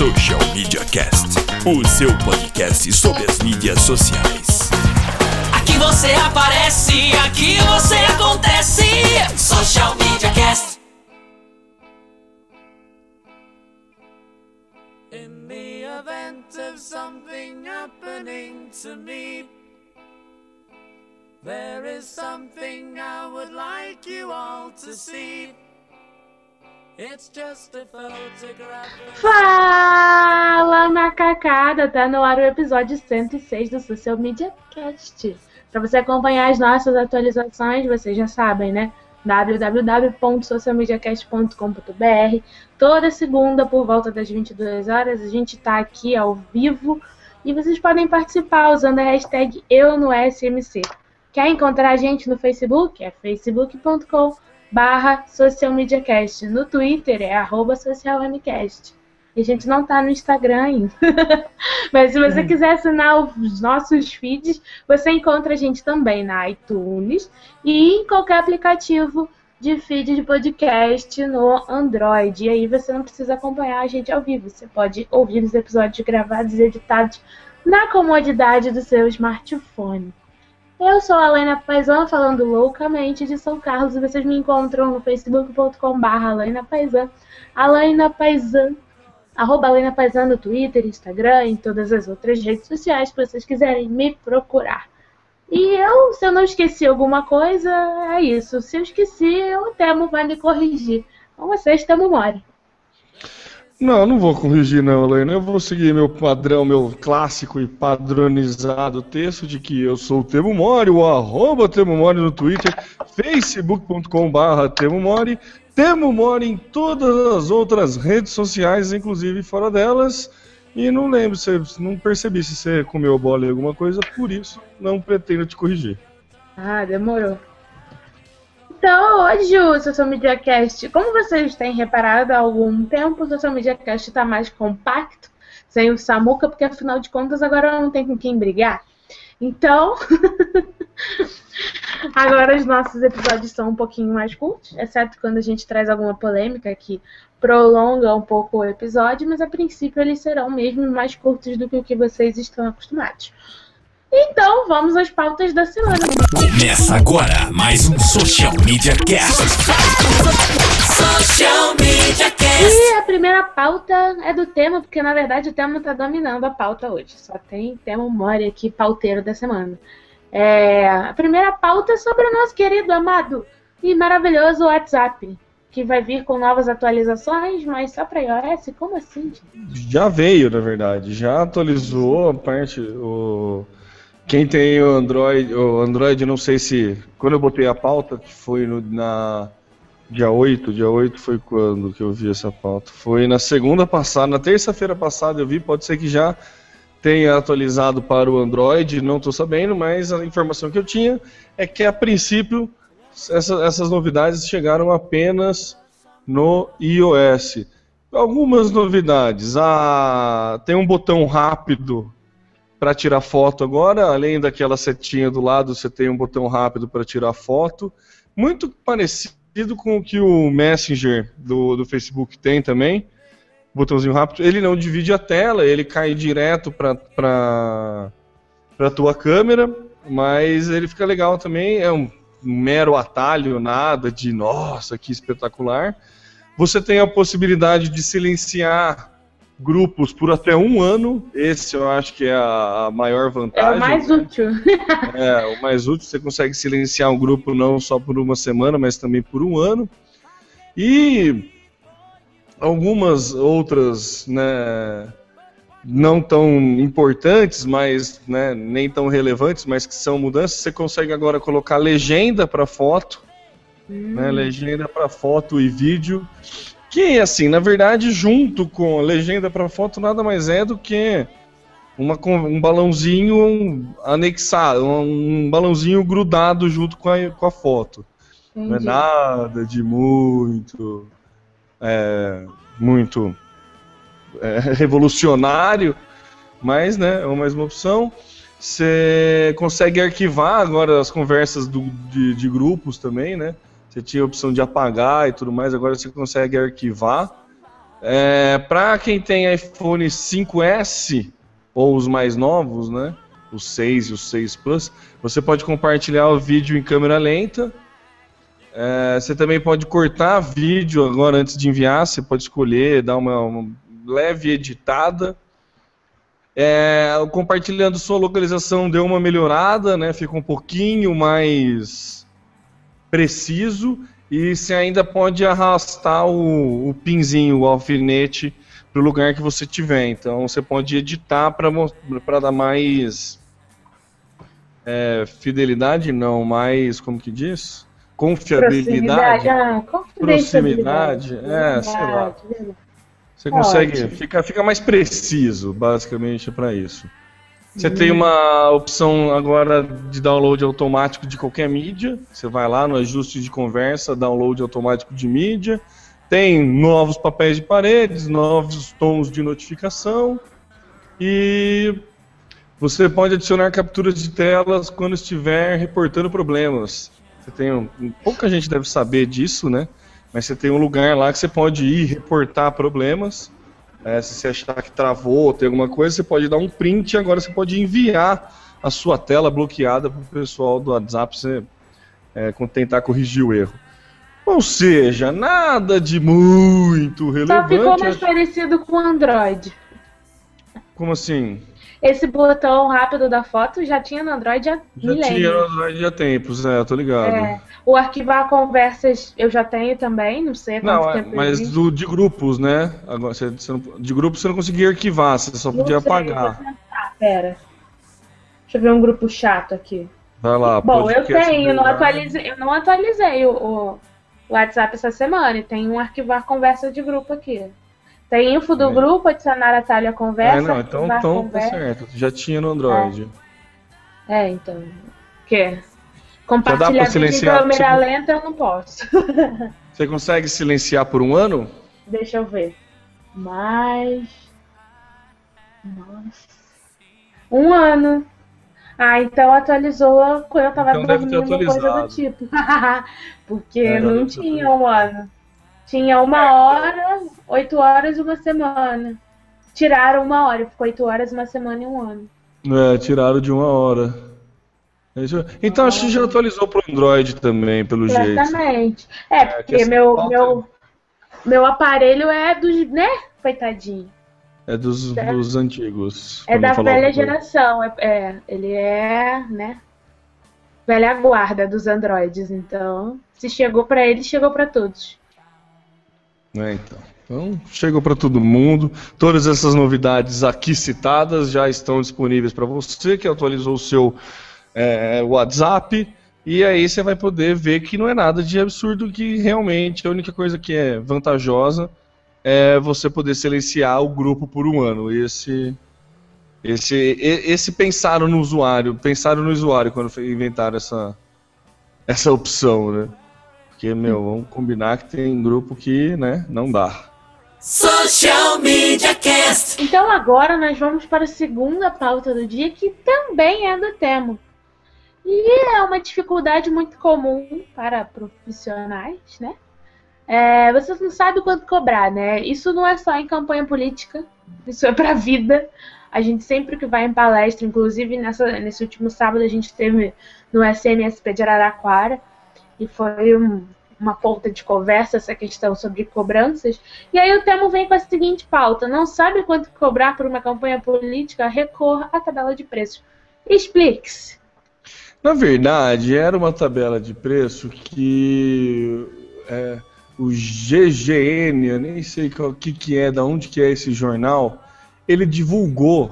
Social Media Cast, o seu podcast sobre as mídias sociais. Aqui você aparece, aqui você acontece. Social Media Cast. In the event of something happening to me, there is something I would like you all to see. Fala, macacada! Tá no ar o episódio 106 do Social Media Cast. Para você acompanhar as nossas atualizações, vocês já sabem, né? www.socialmediacast.com.br Toda segunda, por volta das 22 horas, a gente tá aqui ao vivo e vocês podem participar usando a hashtag EuNoSMC. Quer encontrar a gente no Facebook? É facebook.com barra socialmediacast. No Twitter é arroba socialmcast. E a gente não tá no Instagram ainda. Mas se você quiser assinar os nossos feeds, você encontra a gente também na iTunes e em qualquer aplicativo de feed de podcast no Android. E aí você não precisa acompanhar a gente ao vivo. Você pode ouvir os episódios gravados e editados na comodidade do seu smartphone. Eu sou a Helena Paisan, falando loucamente de São Carlos, e vocês me encontram no facebook.com.br Helena Paisan, Helena Paisan, arroba Helena Paisan no Twitter, Instagram e todas as outras redes sociais que vocês quiserem me procurar. E eu, se eu não esqueci alguma coisa, é isso. Se eu esqueci, o Temo vai me corrigir. Com vocês, Temo Mori. Não, não vou corrigir não, Helena. Eu vou seguir meu padrão, meu clássico e padronizado texto de que eu sou o Temo Mori, o arroba Temo Mori no Twitter, facebook.com barra Temo Mori, Temo Mori em todas as outras redes sociais, inclusive fora delas. E não lembro, se não percebi se você comeu bola em alguma coisa, por isso não pretendo te corrigir. Ah, demorou. Então, hoje o Social Media Cast, como vocês têm reparado há algum tempo, o Social Media Cast está mais compacto, sem o Samuca, porque afinal de contas agora não tem com quem brigar. Então, agora os nossos episódios são um pouquinho mais curtos, exceto quando a gente traz alguma polêmica que prolonga um pouco o episódio, mas a princípio eles serão mesmo mais curtos do que o que vocês estão acostumados. Então, vamos às pautas da semana. Começa agora mais um Social Media Cast. Social Media Cast. E a primeira pauta é do tema, porque na verdade o tema tá dominando a pauta hoje. Só tem tema Mori aqui, pauteiro da semana. É, a primeira pauta é sobre o nosso querido, amado e maravilhoso WhatsApp, que vai vir com novas atualizações, mas só para iOS? Como assim, gente? Já veio, na verdade, já atualizou a parte. O... Quem tem o Android, o Android, não sei se. Quando eu botei a pauta, que foi no, na. Dia 8, dia 8 foi quando que eu vi essa pauta? Foi na segunda passada, na terça-feira passada eu vi, pode ser que já tenha atualizado para o Android, não estou sabendo, mas a informação que eu tinha é que a princípio essa- essas novidades chegaram apenas no iOS. Algumas novidades. Ah, tem um botão rápido para tirar foto agora, além daquela setinha do lado, você tem um botão rápido para tirar foto. Muito parecido com o que o Messenger do, do Facebook tem também. Botãozinho rápido. Ele não divide a tela, ele cai direto para a tua câmera, mas ele fica legal também. É um mero atalho, nada de nossa, que espetacular. Você tem a possibilidade de silenciar grupos por até um ano. Esse eu acho que é a, maior É vantagem. o mais né? útil. É, o mais útil, você consegue silenciar um grupo não só por uma semana, mas também por um ano. E algumas outras, né, não tão importantes, mas né, nem tão relevantes, mas que são mudanças, você consegue agora colocar legenda para foto, né, legenda para foto e vídeo, que assim, na verdade, junto com a legenda para foto, nada mais é do que uma, um balãozinho anexado, um, balãozinho grudado junto com a, com a foto. Entendi. Não é nada de muito. É, muito é, revolucionário, mas né, é uma mesma opção. Você consegue arquivar agora as conversas do, de, de, grupos também, né? Você tinha a opção de apagar e tudo mais, agora você consegue arquivar. É, Para quem tem iPhone 5S ou os mais novos, né? Os 6 e os 6 Plus, você pode compartilhar o vídeo em câmera lenta é, você também pode cortar vídeo agora antes de enviar, você pode escolher, dar uma, uma leve editada. É, compartilhando sua localização deu uma melhorada, né? Fica um pouquinho mais preciso e você ainda pode arrastar o, o pinzinho, o alfinete para o lugar que você tiver. Então você pode editar para dar mais é, fidelidade, não, mais como que diz? confiabilidade, ah, proximidade, é, sei lá. Você consegue, fica, fica mais preciso, basicamente, para isso. Você hum. tem uma opção agora de download automático de qualquer mídia. Você vai lá no ajuste de conversa, download automático de mídia. Tem novos papéis de paredes, novos tons de notificação. E você pode adicionar capturas de telas quando estiver reportando problemas. Você tem um, pouca gente deve saber disso, né? Mas você tem um lugar lá que você pode ir reportar problemas. É, se você achar que travou ou tem alguma coisa, você pode dar um print e agora você pode enviar a sua tela bloqueada para o pessoal do WhatsApp você é, tentar corrigir o erro. Ou seja, nada de muito relevante. Só ficou mais parecido com o Android. Como assim? Esse botão rápido da foto já tinha no Android há já milênios. tinha no Android há tempos, é, tô ligado. É. O arquivar conversas eu já tenho também, não sei quanto não, é, tempo Mas do, de grupos, né? Agora, você, você não, de grupos você não conseguia arquivar, você só podia sei, apagar. Ah, pera. Deixa eu ver um grupo chato aqui. Vai lá, Bom, eu tenho, eu não atualizei, eu não atualizei o, o WhatsApp essa semana e tem um arquivar conversa de grupo aqui. Tem info do é. grupo, adicionar atalho à conversa. É, não, então, então tá certo. Já tinha no Android. É, é então. Que? Compartilhar vídeo em câmera você... lenta eu não posso. você consegue silenciar por um ano? Deixa eu ver. Mais. Nossa. Um ano. Ah, então atualizou quando eu tava então dormindo, coisa do tipo. Porque é, não tinha um ano. Tinha uma hora, oito horas e uma semana. Tiraram uma hora, ficou oito horas, uma semana e um ano. É, tiraram de uma hora. É então acho que já atualizou para o Android também, pelo Exatamente. jeito. Exatamente. É, porque meu, meu, meu aparelho é dos, né? Coitadinho. É dos, é. dos antigos. É da velha geração. É, é, ele é, né? Velha guarda dos Androids. Então, se chegou para ele, chegou para todos. É, então. Então, chegou para todo mundo. Todas essas novidades aqui citadas já estão disponíveis para você que atualizou o seu é, WhatsApp. E aí você vai poder ver que não é nada de absurdo, que realmente a única coisa que é vantajosa é você poder silenciar o grupo por um ano. Esse, esse, esse pensaram no usuário, pensaram no usuário quando inventaram essa, essa opção, né? Porque, meu, vamos combinar que tem grupo que, né, não dá. Social Media Cast. Então agora nós vamos para a segunda pauta do dia, que também é do Temo. E é uma dificuldade muito comum para profissionais, né? É, você não sabe quanto cobrar, né? Isso não é só em campanha política, isso é para a vida. A gente sempre que vai em palestra, inclusive nessa, nesse último sábado a gente teve no SMSP de Araraquara, e foi um, uma ponta de conversa essa questão sobre cobranças. E aí o Temo vem com a seguinte pauta: não sabe quanto cobrar por uma campanha política? Recorra à tabela de preços. Explique-se. Na verdade, era uma tabela de preço que é, o GGN, eu nem sei o que, que é, da onde que é esse jornal, ele divulgou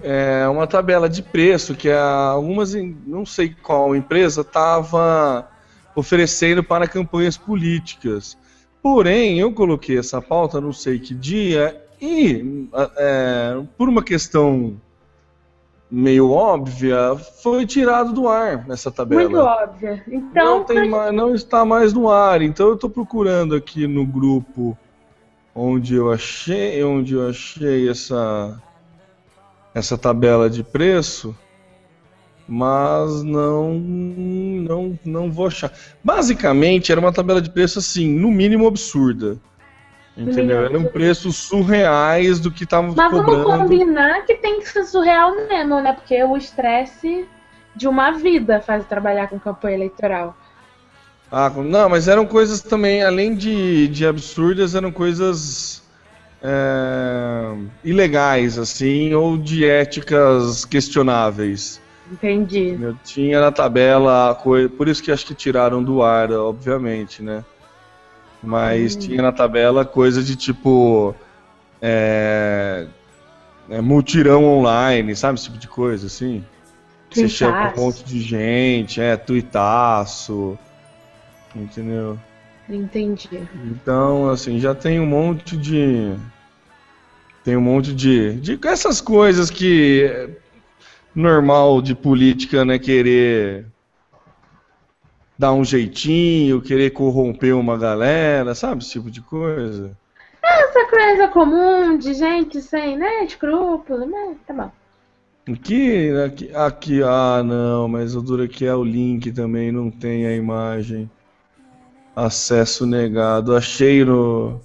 é, uma tabela de preço que algumas, não sei qual empresa, estava oferecendo para campanhas políticas. Porém, eu coloquei essa pauta, não sei que dia, e é, por uma questão meio óbvia, foi tirado do ar essa tabela. Muito óbvia. Então, não, mais, não está mais no ar. Então eu estou procurando aqui no grupo onde eu achei, onde eu achei essa essa tabela de preço, mas não não não vou achar. Basicamente era uma tabela de preço assim, no mínimo absurda. Entendeu? Eram preços surreais do que estavam cobrando. Mas vamos combinar que tem que ser surreal mesmo, né? Porque o estresse de uma vida faz trabalhar com campanha eleitoral. Ah, não, mas eram coisas também, além de, de absurdas, eram coisas é, ilegais, assim, ou de éticas questionáveis. Entendi. Eu tinha na tabela, por isso que acho que tiraram do ar, obviamente, né? Mas hum. tinha na tabela coisa de tipo. É, é, multirão online, sabe? Esse tipo de coisa, assim. Você chama um monte de gente, é, tuitaço. Entendeu? Entendi. Então, assim, já tem um monte de. Tem um monte de. de essas coisas que. É normal de política, né? Querer dar um jeitinho, querer corromper uma galera, sabe? Esse tipo de coisa. Essa coisa comum de gente sem, né, escrúpulo, né? Tá bom. Aqui, aqui, aqui, ah não, mas o duro aqui é o link também, não tem a imagem. Acesso negado. Achei no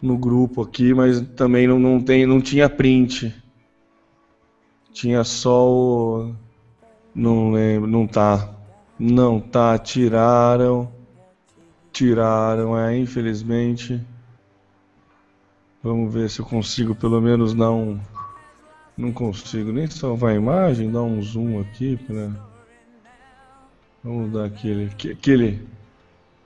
no grupo aqui, mas também não, não tem, não tinha print. Tinha só o não lembro, não tá. Não tá, tiraram. Tiraram, é, infelizmente. Vamos ver se eu consigo pelo menos dar um. Não consigo nem salvar a imagem, dar um zoom aqui para. Vamos dar aquele. Aquele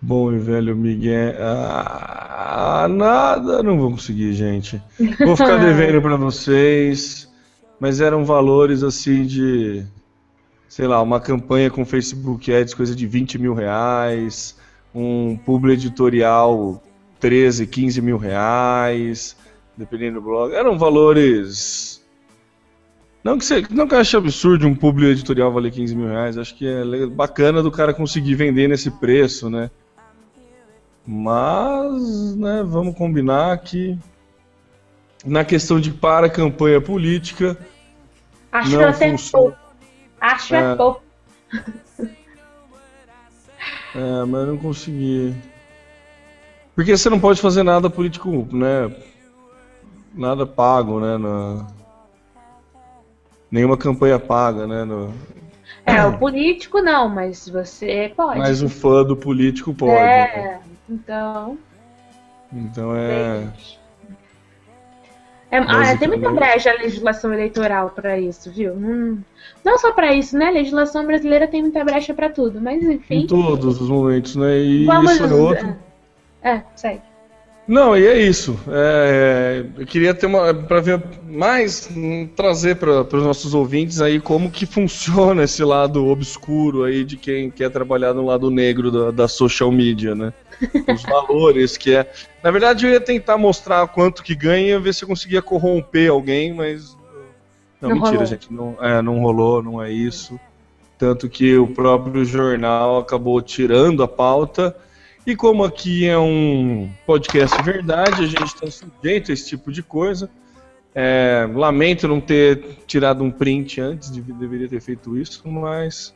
bom e velho Miguel. Ah, nada, não vou conseguir, gente. Vou ficar devendo para vocês. Mas eram valores assim de sei lá, uma campanha com Facebook Ads, coisa de 20 mil reais, um publi editorial 13, 15 mil reais, dependendo do blog. Eram valores. Não que, você, não que eu ache absurdo um publi editorial valer 15 mil reais, acho que é bacana do cara conseguir vender nesse preço, né? Mas, né, vamos combinar que na questão de para campanha política. Acho não que funciona. Acho é, é pouco. É, mas eu não consegui. Porque você não pode fazer nada político, né? Nada pago, né? Na... Nenhuma campanha paga, né? No... É, o político não, mas você pode. Mas o fã do político pode. É, né? então. Então é. É, ah, tem muita brecha a legislação eleitoral para isso, viu? Hum, não só para isso, né? A legislação brasileira tem muita brecha para tudo, mas enfim. Em todos os momentos, né? E Vamos, isso é outro. É, é segue. Não, e é isso. É, eu queria ter uma para ver mais trazer para os nossos ouvintes aí como que funciona esse lado obscuro aí de quem quer trabalhar no lado negro da, da social media, né? Os valores que é. Na verdade, eu ia tentar mostrar quanto que ganha, ver se eu conseguia corromper alguém, mas não, não mentira, rolou. gente, não, é, não rolou, não é isso. Tanto que o próprio jornal acabou tirando a pauta e como aqui é um podcast verdade, a gente está sujeito a esse tipo de coisa. É, lamento não ter tirado um print antes, de, deveria ter feito isso, mas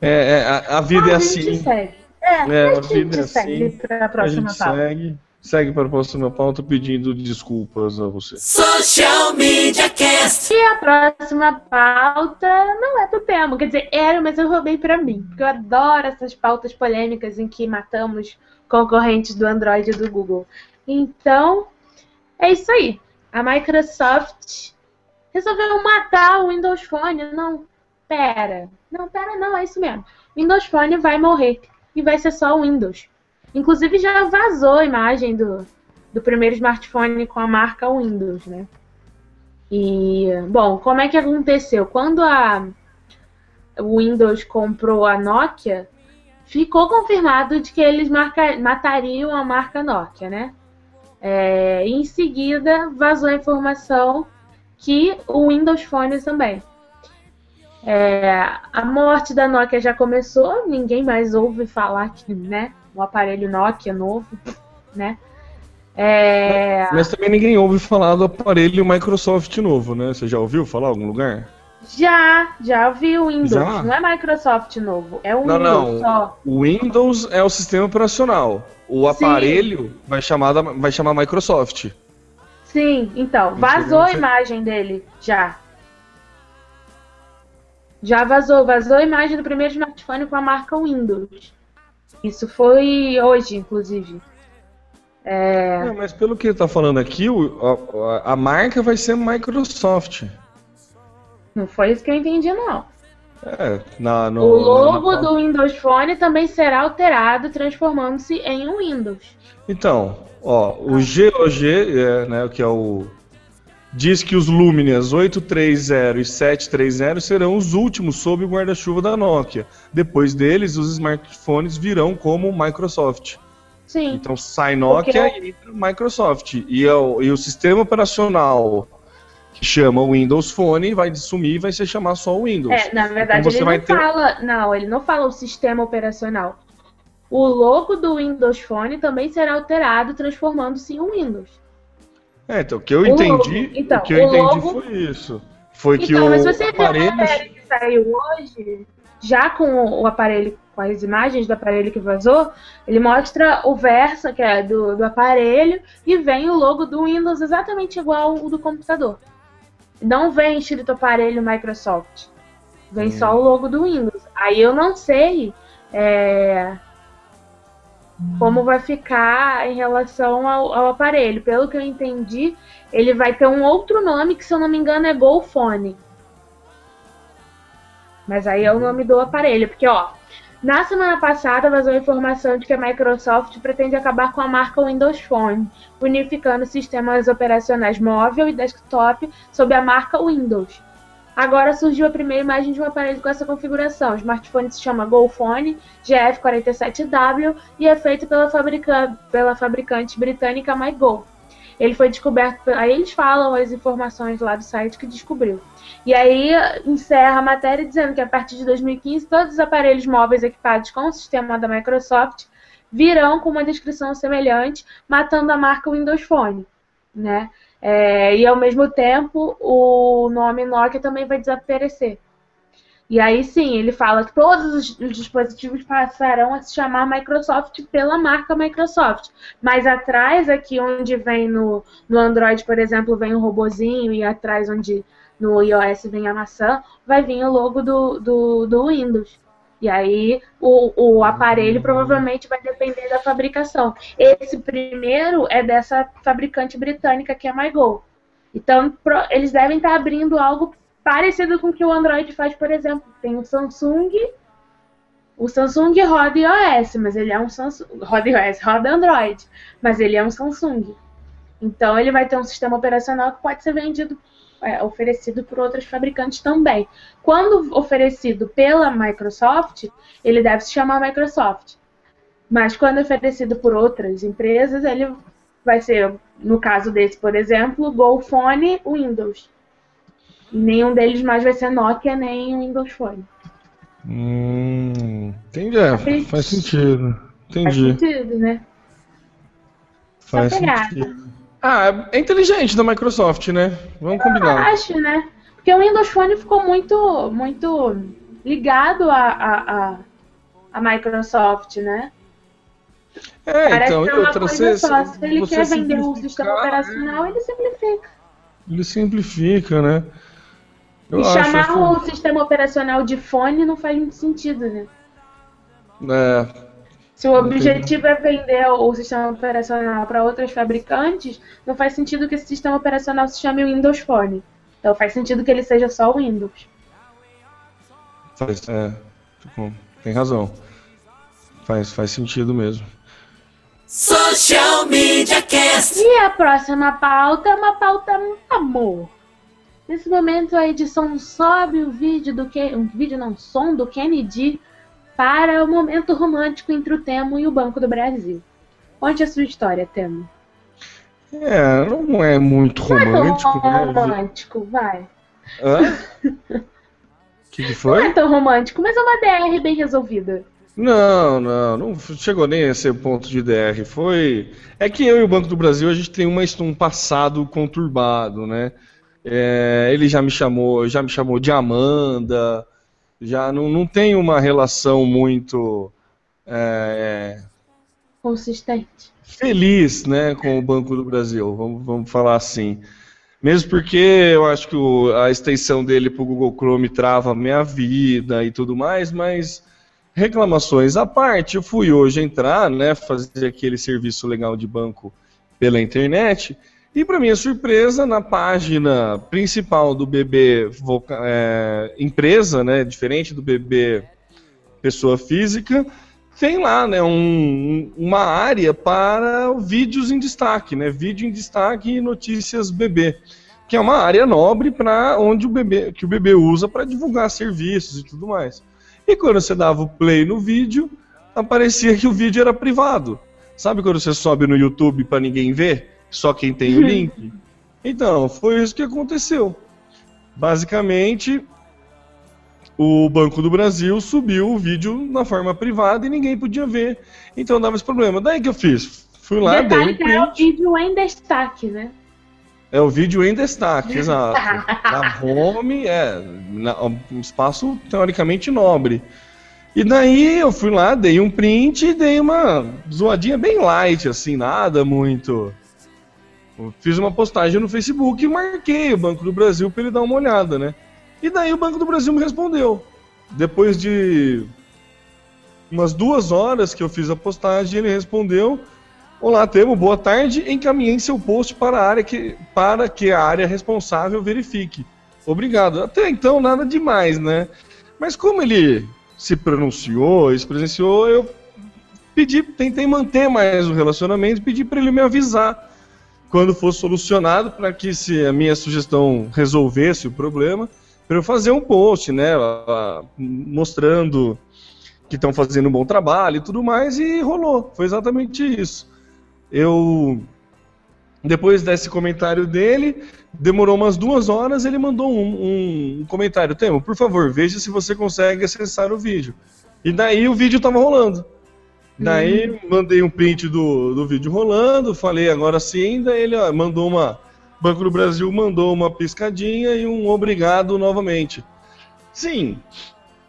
é, é, a, a, vida é assim. Segue. É, é a, a vida é assim. Para a próxima a gente pauta. segue segue para a próxima pauta pedindo desculpas a você. Social Media Cast. E a próxima pauta não é do tema, quer dizer, era, mas eu roubei para mim, porque eu adoro essas pautas polêmicas em que matamos concorrentes do Android e do Google. Então, é isso aí. A Microsoft resolveu matar o Windows Phone. Não, pera. Não, pera, não, é isso mesmo. O Windows Phone vai morrer e vai ser só o Windows. Inclusive já vazou a imagem do, do primeiro smartphone com a marca Windows, né? E, bom, como é que aconteceu? Quando a Windows comprou a Nokia, ficou confirmado de que eles marca, matariam a marca Nokia, né? É, em seguida, vazou a informação que o Windows Phone também. É, a morte da Nokia já começou, ninguém mais ouve falar que, né, o aparelho Nokia novo, né? É... Mas também ninguém ouve falar do aparelho Microsoft novo, né? Você já ouviu falar em algum lugar? Já, já ouvi o Windows. Já? Não é Microsoft novo, é o Não, Windows não. só. O Windows é o sistema operacional. O aparelho vai chamar, da- vai chamar Microsoft. Sim, então, vazou a sei. imagem dele, já. Já vazou, vazou a imagem do primeiro smartphone com a marca Windows. Isso foi hoje, inclusive. É. Não, mas pelo que ele tá falando aqui, a- a marca vai ser Microsoft. Não foi isso que eu entendi, não. É, na, no, o logo na- do Windows Phone também será alterado, transformando-se em um Windows. Então, ó, o GOG, é, né, que é o diz que os Lumias 830 e 730 serão os últimos sob o guarda-chuva da Nokia. Depois deles, os smartphones virão como Microsoft. Sim. Então sai Nokia Porque- e entra Microsoft. E, é o, e o sistema operacional que chama o Windows Phone vai sumir e vai se chamar só o Windows. É, na verdade, Então você ele vai não ter- fala. Não, ele não fala o sistema operacional. O logo do Windows Phone também será alterado, transformando-se em um Windows. É, então o que eu O entendi, logo- então, o que eu o entendi logo- foi isso. Foi que então, o mas você a aparelho matéria que saiu hoje, já com o aparelho, com as imagens do aparelho que vazou, ele mostra o Versa, que é do, do aparelho, e vem o logo do Windows exatamente igual o do computador. Não vem escrito aparelho Microsoft. Vem só o logo do Windows. Aí eu não sei é, como vai ficar em relação ao, ao aparelho. Pelo que eu entendi, ele vai ter um outro nome que, se eu não me engano, é GoPhone. Mas aí é o nome do aparelho, porque ó, na semana passada vazou a informação de que a Microsoft pretende acabar com a marca Windows Phone, unificando sistemas operacionais móvel e desktop sob a marca Windows. Agora surgiu a primeira imagem de um aparelho com essa configuração. O smartphone se chama GoPhone GF47W e é feito pela, fabrica- pela fabricante britânica MyGo. Ele foi descoberto. Aí eles falam as informações lá do site que descobriu. E aí encerra a matéria dizendo que a partir de 2015 todos os aparelhos móveis equipados com o sistema da Microsoft virão com uma descrição semelhante, matando a marca Windows Phone, né? É, e ao mesmo tempo o nome Nokia também vai desaparecer. E aí sim, ele fala que todos os, os dispositivos passarão a se chamar Microsoft pela marca Microsoft. Mas atrás, aqui onde vem no, no Android, por exemplo, vem um robozinho, e atrás onde no iOS vem a maçã, vai vir o logo do, do, do Windows. E aí o, o aparelho provavelmente vai depender da fabricação. Esse primeiro é dessa fabricante britânica que é a MyGo. Então pro- eles devem estar abrindo algo parecido com o que o Android faz, por exemplo. Tem o Samsung. O Samsung roda iOS, mas ele é um Samsung. Roda iOS, roda Android. Mas ele é um Samsung. Então ele vai ter um sistema operacional que pode ser vendido, é, oferecido por outros fabricantes também. Quando oferecido pela Microsoft, ele deve se chamar Microsoft. Mas quando oferecido por outras empresas, ele vai ser, no caso desse, por exemplo, GoPhone Windows. E nenhum deles mais vai ser Nokia nem Windows Phone. Hum, entendi. É, Faz- faz sentido. Faz Entendi. sentido, né? Faz sentido. Ah, é inteligente da Microsoft, né? Vamos Eu combinar. acho, né? Porque o Windows Phone ficou muito, muito ligado a, a, a, a Microsoft, né? É, Parece então, que é uma outra, coisa você, só. Se ele quer vender o sistema operacional, ele simplifica. Ele simplifica, né? Eu e chamar que- o sistema operacional de fone não faz muito sentido, né? É, Se o objetivo é vender o sistema operacional para outros fabricantes, não faz sentido que esse sistema operacional se chame Windows Phone. Então faz sentido que ele seja só o Windows. faz, é, tipo, tem razão. Faz, faz sentido mesmo. Social Media Cast. E a próxima pauta é uma pauta amor. Nesse momento a edição sobe o vídeo do que um vídeo não som do Kennedy para o momento romântico entre o Temo e o Banco do Brasil. Conte a sua história, Temo. É, não é muito Não é tão romântico, né? romântico, vai. Hã? O que, que Não foi? é tão romântico, mas é uma DR bem resolvida. Não, não, não chegou nem a ser ponto de DR. Foi. É que eu e o Banco do Brasil a gente tem uma, um passado conturbado, né? É, ele já me chamou, já me chamou de Amanda, já não, não tem uma relação muito é, Consistente. feliz, né, com o Banco do Brasil. Vamos, vamos falar assim. Mesmo porque eu acho que o- a extensão dele para o Google Chrome trava a minha vida e tudo mais, mas reclamações à parte, eu fui hoje entrar, né, fazer aquele serviço legal de banco pela internet, e para minha surpresa, na página principal do BB é, empresa, né, diferente do BB pessoa física, tem lá, né, um- uma área para vídeos em destaque, né, vídeo em destaque e notícias bebê, que é uma área nobre para onde o bebê, que o bebê usa para divulgar serviços e tudo mais. E quando você dava o play no vídeo, aparecia que o vídeo era privado. Sabe quando você sobe no YouTube para ninguém ver? Só quem tem o link? Então, foi isso que aconteceu. Basicamente, o Banco do Brasil subiu o vídeo na forma privada e ninguém podia ver. Então dava esse problema. Daí que eu fiz? Fui lá, dei um que é o print. vídeo em destaque, né? É o vídeo em destaque, exato. Na home, é, na- um espaço teoricamente nobre. E daí eu fui lá, dei um print e dei uma zoadinha bem light, assim, nada muito. Fiz uma postagem no Facebook e marquei o Banco do Brasil para ele dar uma olhada, né? E daí o Banco do Brasil me respondeu. Depois de umas duas horas que eu fiz a postagem, ele respondeu: Olá, Temo, boa tarde. Encaminhei seu post para a área que, para que a área responsável verifique. Obrigado. Até então, nada demais, né? Mas como ele se pronunciou, se presenciou, eu pedi, tentei manter mais o relacionamento, pedi para ele me avisar quando fosse solucionado, para que se a minha sugestão resolvesse o problema, para eu fazer um post, né, mostrando que estão fazendo um bom trabalho e tudo mais, e rolou. Foi exatamente isso. Eu depois desse comentário dele, demorou umas duas horas, ele mandou um- um comentário. Temo, por favor, veja se você consegue acessar o vídeo. E daí o vídeo estava rolando. Daí mandei um print do, do vídeo rolando, falei agora sim, daí ele ó, mandou uma. Banco do Brasil mandou uma piscadinha e um obrigado novamente. Sim,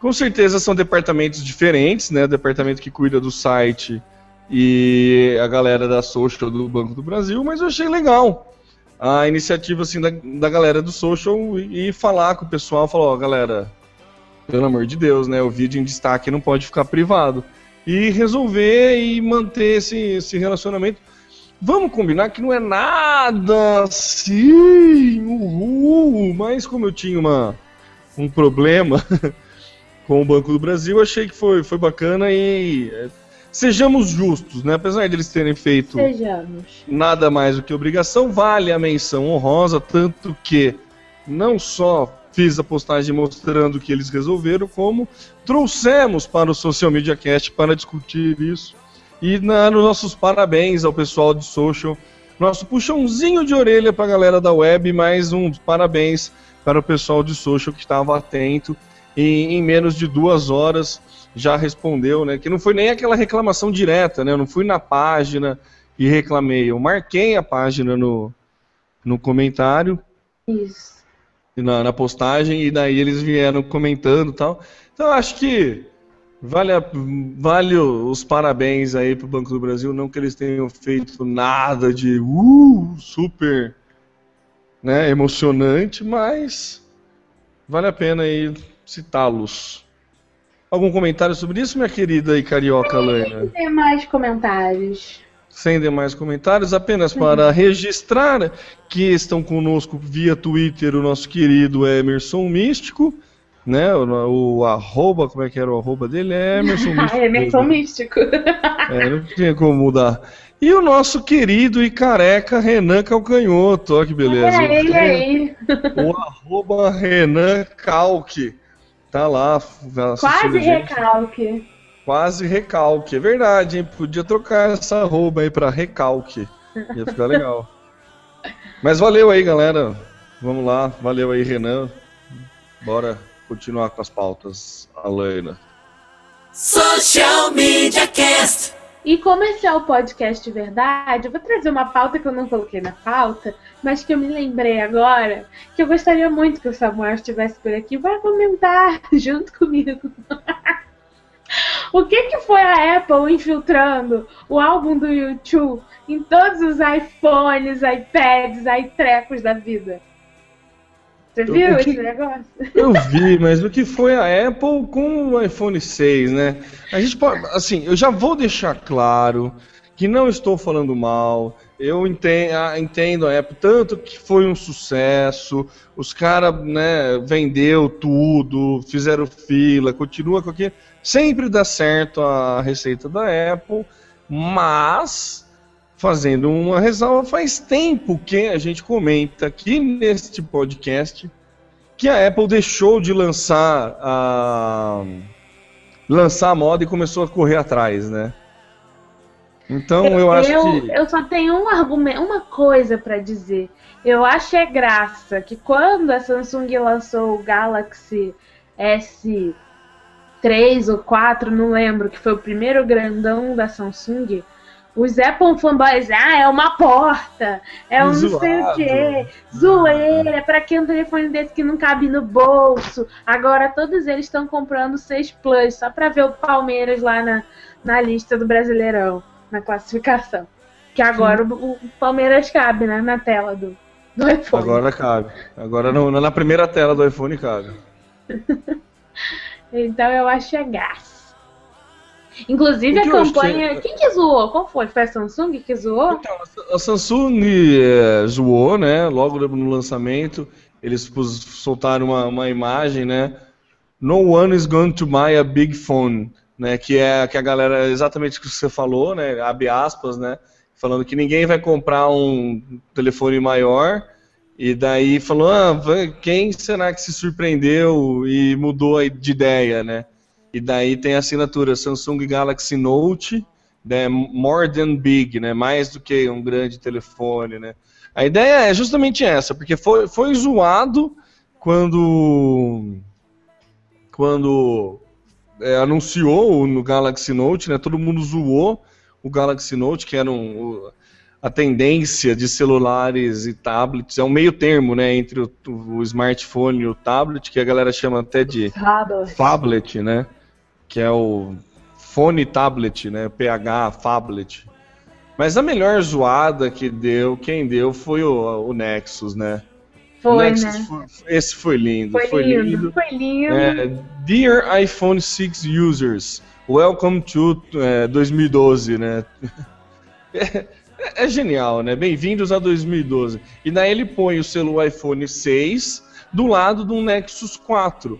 com certeza são departamentos diferentes, né? O departamento que cuida do site e a galera da social do Banco do Brasil, mas eu achei legal a iniciativa assim da, da galera do social e, e falar com o pessoal, falar, ó, galera, pelo amor de Deus, né, o vídeo em destaque não pode ficar privado e resolver e manter esse, esse relacionamento. Vamos combinar que não é nada assim, uhul, mas como eu tinha uma, um problema com o Banco do Brasil, achei que foi, foi bacana e é, sejamos justos, né? Apesar de eles terem feito Sejamos. nada mais do que obrigação, vale a menção honrosa, tanto que não só fiz a postagem mostrando que eles resolveram, como trouxemos para o Social Media Cast para discutir isso. E nos nossos parabéns ao pessoal de social, nosso puxãozinho de orelha para a galera da web, mais um parabéns para o pessoal de social que estava atento e em menos de duas horas já respondeu, né? Que não foi nem aquela reclamação direta, né? Eu não fui na página e reclamei. Eu marquei a página no, no comentário, Isso. Na, na postagem, e daí eles vieram comentando e tal. Então acho que vale, a- vale os parabéns aí pro Banco do Brasil, não que eles tenham feito nada de uh, super né, emocionante, mas vale a pena aí citá-los. Algum comentário sobre isso, minha querida e carioca Laina? Tem mais comentários. Sem demais comentários, apenas para registrar que estão conosco via Twitter o nosso querido Emerson Místico, né? O, o arroba, como é que era o arroba dele? É Emerson Místico. Ah, Emerson mesmo. Místico. É, não tinha como mudar. E o nosso querido e careca Renan Calcanhoto, olha que beleza. É ele aí. O arroba Renan Calque. Tá lá. Quase recalque. Quase recalque, é verdade, hein? Podia trocar essa arroba aí pra recalque. Ia ficar legal. Mas valeu aí, galera. Vamos lá. Valeu aí, Renan. Bora continuar com as pautas, Alana. Social Media Cast. E como esse é o podcast de verdade, eu vou trazer uma pauta que eu não coloquei na pauta, mas que eu me lembrei agora, que eu gostaria muito que o Samuel estivesse por aqui para comentar junto comigo. O que, que foi a Apple infiltrando o álbum do YouTube em todos os iPhones, iPads, iTrecos da vida? Você viu que, esse negócio? Eu vi, mas o que foi a Apple com o iPhone 6, né? A gente pode, assim, eu já vou deixar claro que não estou falando mal. Eu entendo, entendo a Apple tanto que foi um sucesso. Os caras, né, vendeu tudo, fizeram fila, continua com aquilo. Sempre dá certo a receita da Apple, mas fazendo uma ressalva, faz tempo que a gente comenta aqui neste podcast que a Apple deixou de lançar a lançar a moda e começou a correr atrás, né? Então eu, eu acho que eu só tenho um argumento, uma coisa para dizer. Eu acho é graça que quando a Samsung lançou o Galaxy S 3 ou 4, não lembro, que foi o primeiro grandão da Samsung, os Apple fanboys, ah, é uma porta, é um Zoado. não sei o quê, zoeira, pra que um telefone desse que não cabe no bolso? Agora todos eles estão comprando 6 Plus só pra ver o Palmeiras lá na, na lista do Brasileirão, na classificação. Que agora o, o, Palmeiras cabe, né, na tela do, do iPhone. Agora cabe. Agora no, na primeira tela do iPhone cabe. então eu acho é graça. Inclusive a campanha. Achei... Quem que zoou? Qual foi? Foi a Samsung que zoou? Então, a Samsung é, zoou, né? Logo no lançamento, eles soltaram uma, uma imagem, né? No one is going to buy a big phone, né? Que é que a galera exatamente o que você falou, né? Abre aspas, né? Falando que ninguém vai comprar um telefone maior. E daí falou, ah, quem será que se surpreendeu e mudou de ideia, né? E daí tem a assinatura Samsung Galaxy Note, né, more than big, né, mais do que um grande telefone, né. A ideia é justamente essa, porque foi, foi zoado quando quando é, anunciou no Galaxy Note, né, todo mundo zoou o Galaxy Note, que era um, a tendência de celulares e tablets, é um meio termo, né, entre o, o smartphone e o tablet, que a galera chama até de tablet, né, que é o Fone Tablet, né? PH Fablet. Mas a melhor zoada que deu, quem deu foi o, o Nexus, né? Foi, Nexus né? Foi, esse foi lindo. Foi, foi lindo, lindo. Foi lindo. É, Dear iPhone 6 users, welcome to é, 2012, né? É, é, genial, né? Bem-vindos a 2012. E daí ele põe o selo iPhone 6 do lado do Nexus 4.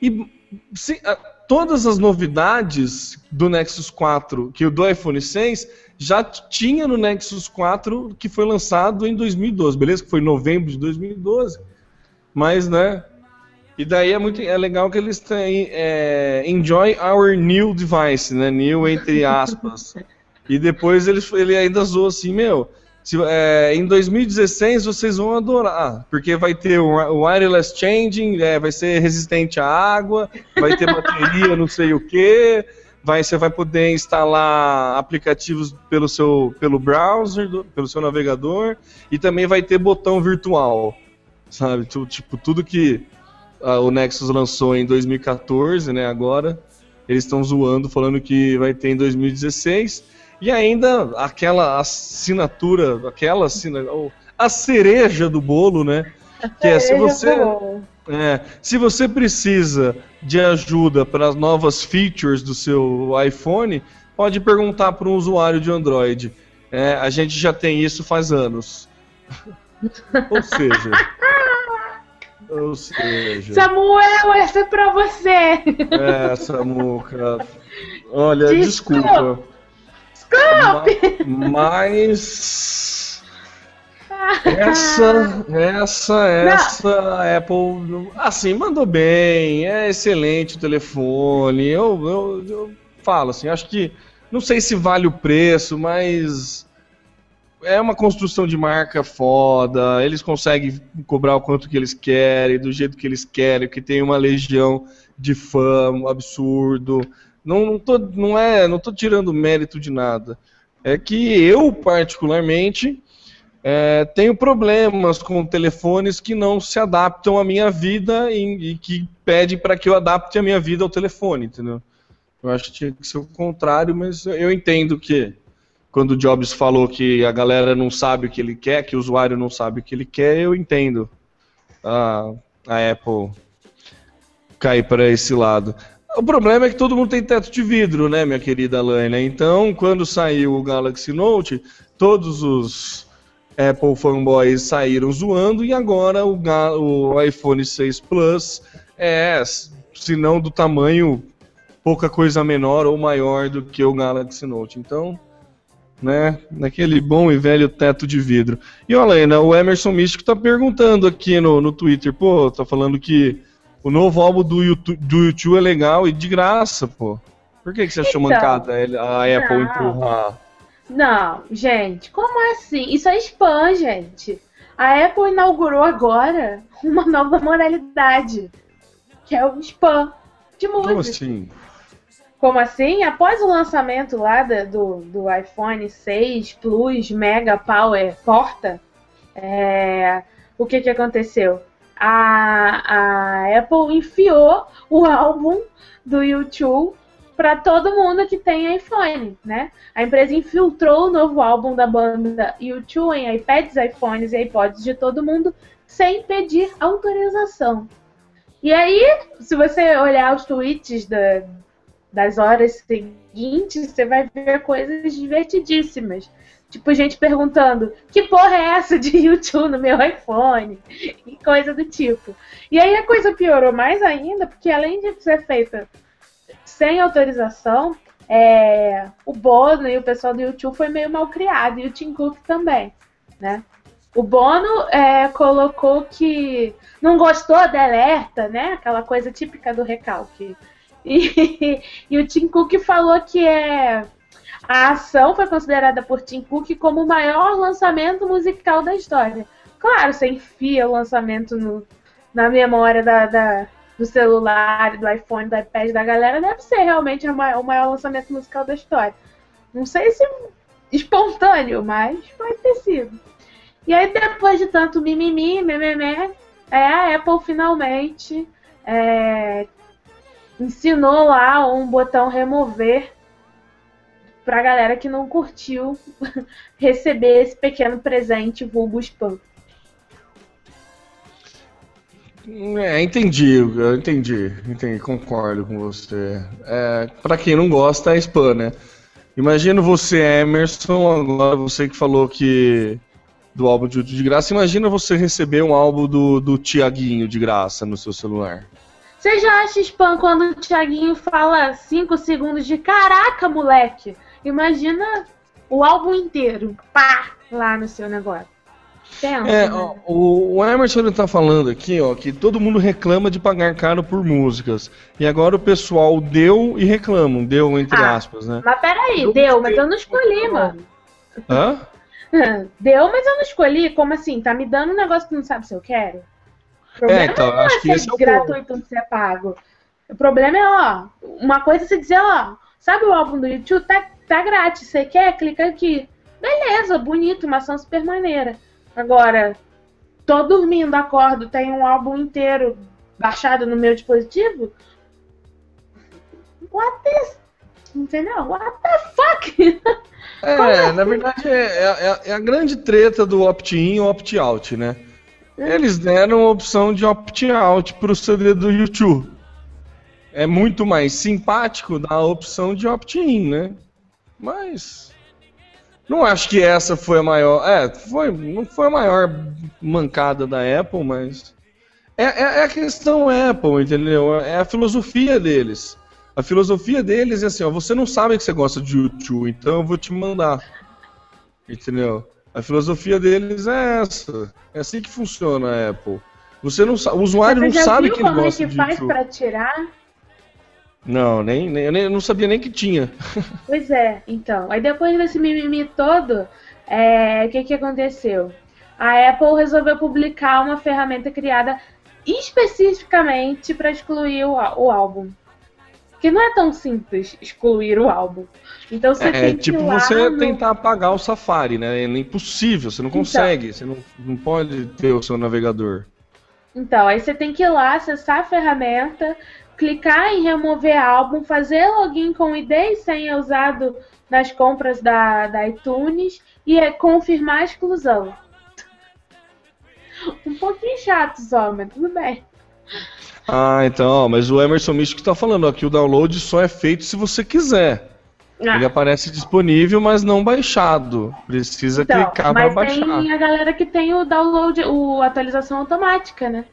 E se, todas as novidades do Nexus 4, que o do iPhone 6 já tinha no Nexus 4 que foi lançado em 2012, beleza? Que foi em novembro de 2012. Mas, né? E daí é muito é legal que eles têm é, enjoy our new device, né? New entre aspas. e depois ele, ele ainda zoou assim, meu, se, é, em 2016 vocês vão adorar, porque vai ter o wireless changing, é, vai ser resistente à água, vai ter bateria, não sei o que, vai, você vai poder instalar aplicativos pelo seu pelo browser, do, pelo seu navegador, e também vai ter botão virtual, sabe? Tipo, tudo que a, o Nexus lançou em 2014, né? Agora eles estão zoando, falando que vai ter em 2016. E ainda aquela assinatura, aquela assinatura, a cereja do bolo, né? Que é se você, é, se você precisa de ajuda para as novas features do seu iPhone, pode perguntar para um usuário de Android. É, a gente já tem isso faz anos. Ou seja. ou seja. Samuel, essa é para você! É, Samuca. Olha, desculpa. desculpa. Mas. Essa, essa, essa Apple, assim, mandou bem, é excelente o telefone. Eu, eu, eu falo assim, acho que, não sei se vale o preço, mas é uma construção de marca foda, eles conseguem cobrar o quanto que eles querem, do jeito que eles querem, que tem uma legião de fã um absurdo. Não, não, tô, não, é, não tô tirando mérito de nada. É que eu, particularmente, é, tenho problemas com telefones que não se adaptam à minha vida e, e que pedem para que eu adapte a minha vida ao telefone, entendeu? Eu acho que tinha que ser o contrário, mas eu entendo que quando o Jobs falou que a galera não sabe o que ele quer, que o usuário não sabe o que ele quer, eu entendo a, a Apple cair para esse lado. O problema é que todo mundo tem teto de vidro, né, minha querida Laina? Então, quando saiu o Galaxy Note, todos os Apple fanboys saíram zoando e agora o, o iPhone 6 Plus é, se não do tamanho, pouca coisa menor ou maior do que o Galaxy Note. Então, né? Naquele bom e velho teto de vidro. E aí, né, o Emerson Místico tá perguntando aqui no, no Twitter, pô, tá falando que o novo álbum do YouTube, do YouTube é legal e de graça, pô. Por que, que você achou então, mancada a Apple não, empurrar? Não, gente, como assim? Isso é spam, gente. A Apple inaugurou agora uma nova modalidade, que é o spam de música. Como assim? Como assim? Após o lançamento lá do, do iPhone 6 Plus Mega Power Porta, é, o que, que aconteceu? A, a Apple enfiou o álbum do YouTube para todo mundo que tem iPhone, né? A empresa infiltrou o novo álbum da banda YouTube em iPads, iPhones e iPods de todo mundo sem pedir autorização. E aí, se você olhar os tweets da, das horas seguintes, você vai ver coisas divertidíssimas. Tipo, gente perguntando, que porra é essa de YouTube no meu iPhone? E coisa do tipo. E aí a coisa piorou mais ainda, porque além de ser feita sem autorização, é, o Bono e o pessoal do YouTube foi meio mal criado, e o Tim Cook também, né? O Bono é, colocou que não gostou da alerta, né? Aquela coisa típica do recalque. E, e o Tim Cook falou que é, a ação foi considerada por Tim Cook como o maior lançamento musical da história. Claro, você enfia o lançamento no, na memória da, da, do celular, do iPhone, do iPad da galera, deve ser realmente o maior, o maior lançamento musical da história. Não sei se espontâneo, mas pode ter sido. E aí, depois de tanto mimimi, mememé, é, a Apple finalmente é, ensinou lá um botão remover pra galera que não curtiu receber esse pequeno presente vulgo spam. É, entendi, eu entendi, entendi, concordo com você. É, para quem não gosta, é spam, né? Imagina você, Emerson, agora você que falou que do álbum de, de graça, imagina você receber um álbum do, do Tiaguinho de graça no seu celular. Você já acha spam quando o Thiaguinho fala 5 segundos de caraca, moleque? Imagina o álbum inteiro, pá, lá no seu negócio. Pensa, é, né? ó, o, o Emerson ele tá falando aqui, ó, que todo mundo reclama de pagar caro por músicas. E agora o pessoal deu e reclamam, deu entre ah, aspas, né? Mas peraí, deu, deu mas eu não escolhi, mano. Hã? Deu, mas eu não escolhi. Como assim? Tá me dando um negócio que não sabe se eu quero? O problema é, então, não é acho que esse é gratuito não ser pago. O problema é, ó, uma coisa é você dizer, ó, sabe o álbum do YouTube? Tá, tá grátis, você quer? Clica aqui. Beleza, bonito, uma ação super maneira. Agora, tô dormindo, acordo, tem um álbum inteiro baixado no meu dispositivo. What the... Entendeu? What the fuck? É, assim? na verdade é, é, é, a grande treta do opt-in e opt-out, né? Eles deram a opção de opt-out para o CD do YouTube. É muito mais simpático dar a opção de opt-in, né? Mas não acho que essa foi a maior. É, foi, não foi a maior mancada da Apple, mas é, é, é a questão Apple, entendeu? É a filosofia deles. A filosofia deles é assim, ó, você não sabe que você gosta de YouTube, então eu vou te mandar. Entendeu? A filosofia deles é essa. É assim que funciona a Apple. Você não o usuário não sabe que ele é gosta que faz para tirar? Não, nem, nem eu não sabia nem que tinha. Pois é, então. Aí depois desse mimimi todo, é, o que, que aconteceu? A Apple resolveu publicar uma ferramenta criada especificamente para excluir o, o álbum. Que não é tão simples excluir o álbum. Então você É tem que tipo você no- tentar apagar o Safari, né? É impossível, você não Então. consegue, você não, não pode ter o seu navegador. Então, aí você tem que ir lá, acessar a ferramenta, clicar em remover álbum, fazer login com ID e senha usado nas compras da, da iTunes e é, confirmar a exclusão. Um pouquinho chato só, mas tudo bem. Ah, então, ó, mas o Emerson Místico tá falando ó, que o download só é feito se você quiser. Ah, Ele aparece disponível, mas não baixado. Precisa então, clicar para mas baixar. tem a galera que tem o download, o atualização automática, né?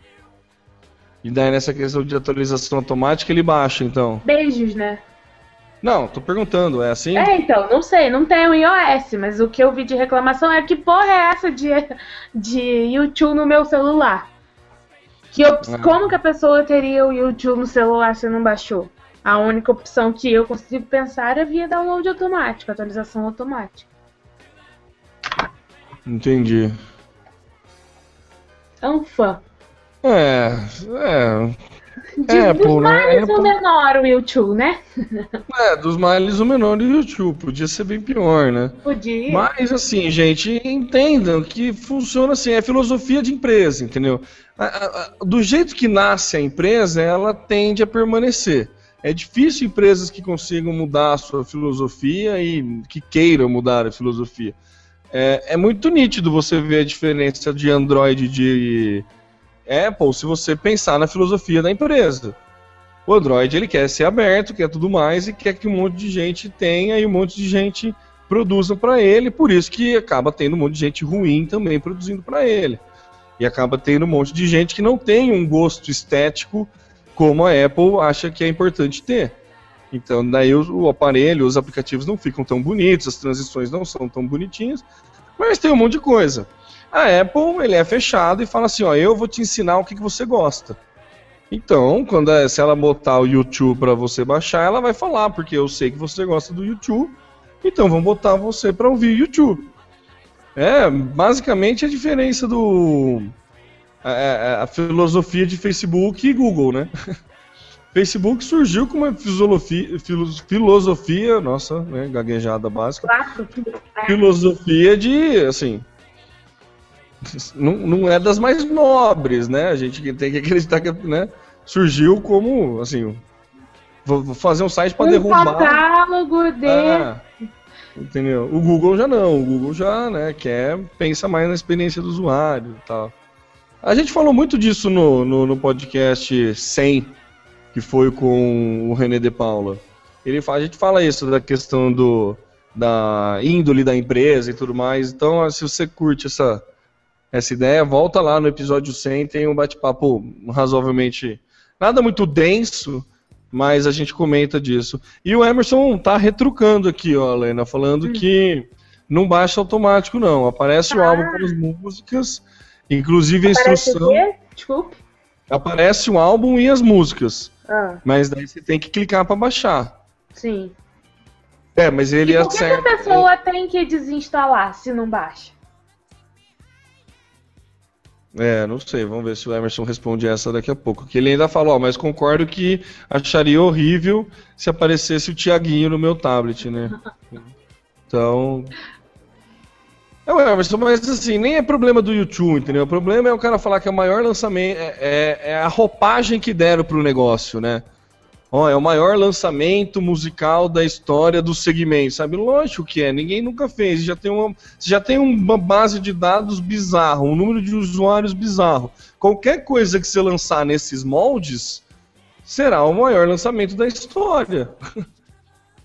E daí nessa questão de atualização automática ele baixa, então. Beijos, né? Não, tô perguntando, é assim? É, então, não sei, não tem o iOS, mas o que eu vi de reclamação é que porra é essa de, de YouTube no meu celular? Que Ah. Como que a pessoa teria o YouTube no celular se não baixou? A única opção que eu consigo pensar é via download automático, atualização automática. Entendi. É um fã. É, é. De, É, dos pô, né? males É, o menor o YouTube, né? É, dos males o menor do YouTube. Podia ser bem pior, né? Podia. Mas assim, gente, entendam que funciona assim, é filosofia de empresa, entendeu? A- a- a- Do jeito que nasce a empresa, ela tende a permanecer. É difícil empresas que consigam mudar a sua filosofia e que queiram mudar a filosofia. É, é muito nítido você ver a diferença de Android e de Apple se você pensar na filosofia da empresa. O Android ele quer ser aberto, quer tudo mais e quer que um monte de gente tenha e um monte de gente produza para ele, por isso que acaba tendo um monte de gente ruim também produzindo para ele. E acaba tendo um monte de gente que não tem um gosto estético como a Apple acha que é importante ter. Então, daí o, o aparelho, os aplicativos não ficam tão bonitos, as transições não são tão bonitinhas, mas tem um monte de coisa. A Apple, ele é fechado e fala assim, ó, eu vou te ensinar o que, que você gosta. Então, quando é- se ela botar o YouTube para você baixar, ela vai falar, porque eu sei que você gosta do YouTube, então vamos botar você para ouvir YouTube. É, basicamente a diferença do a, a- filosofia de Facebook e Google, né? Facebook surgiu com uma filosofia, filo- filosofia nossa, né, gaguejada básica, filosofia de, assim, não, não é das mais nobres, né? A gente tem que acreditar que, né, surgiu como, assim, vou fazer um site para Um derrubar. catálogo de. É, entendeu? O Google já não, o Google já, né, quer, pensa mais na experiência do usuário e tal. A gente falou muito disso no, no, no podcast 100, que foi com o René de Paula. Ele a gente fala isso da questão do, da índole da empresa e tudo mais. Então, se você curte essa, essa ideia, volta lá no episódio 100, tem um bate-papo razoavelmente, nada muito denso, mas a gente comenta disso. E o Emerson tá retrucando aqui, ó, Lena, falando que não baixa automático, não. Aparece o Ah. álbum com as músicas, inclusive a o instrução. quê? Desculpe. Aparece o álbum e as músicas, Ah, mas daí você tem que clicar para baixar. sim. É, mas ele E por que, que a pessoa tem que desinstalar se não baixa? É, não sei, vamos ver se o Emerson responde essa daqui a pouco. Que ele ainda falou, ó, mas concordo que acharia horrível se aparecesse o Tiaguinho no meu tablet, né? Então. É, o Emerson, mas assim, nem é problema do YouTube, entendeu? O problema é o cara falar que é o maior lançamento, é, é- é a roupagem que deram pro negócio, né? Ó, é o maior lançamento musical da história do segmento, sabe? Lógico que é, ninguém nunca fez. Já tem uma, já tem uma base de dados bizarro, um número de usuários bizarro. Qualquer coisa que você lançar nesses moldes será o maior lançamento da história.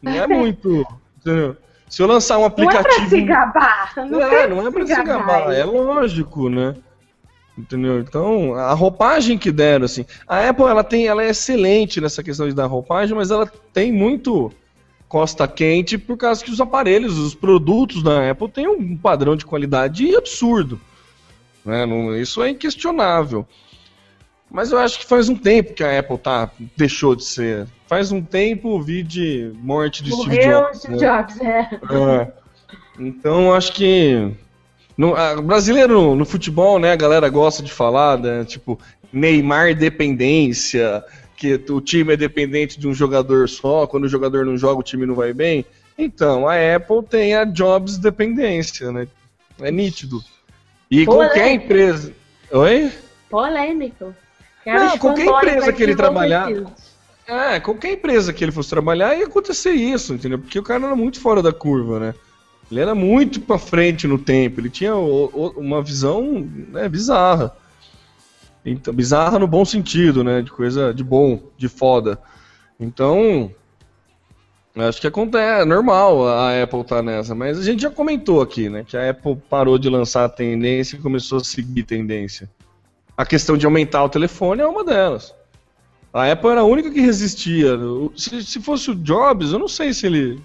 Não é muito, entendeu? Se eu lançar um Não é pra aplicativo se gabar. Não, é, não é pra se gabar, é lógico, né? Entendeu? Então, a roupagem que deram, assim. A Apple, ela tem, ela é excelente nessa questão de dar roupagem, mas ela tem muito costa quente por causa que os aparelhos, os produtos da Apple têm um padrão de qualidade absurdo. Né? Não- isso é inquestionável. Mas eu acho que faz um tempo que a Apple tá, deixou de ser. Faz um tempo vi de morte de Steve Morreu Jobs. Steve né? Jobs, é. É. Então acho que no, a, brasileiro no, no, futebol, né, a galera gosta de falar, né, tipo Neymar dependência, que o time é dependente de um jogador só, quando o jogador não joga o time não vai bem. Então a Apple tem a Jobs dependência, né? É nítido. E Polêmico. qualquer empresa. Oi? Polêmico. Não, qualquer empresa que ele trabalhar. É, qualquer empresa que ele fosse trabalhar ia acontecer isso, entendeu? Porque o cara era muito fora da curva, né? Ele era muito pra frente no tempo, ele tinha o, o, uma visão né, bizarra. Então, bizarra no bom sentido, né? De coisa de bom, de foda. Então, acho que acontece, é normal a Apple tá nessa, mas a gente já comentou aqui, né? Que a Apple parou de lançar a tendência e começou a seguir tendência. A questão de aumentar o telefone é uma delas. A Apple era a única que resistia. Se, se fosse o Jobs, eu não sei se ele.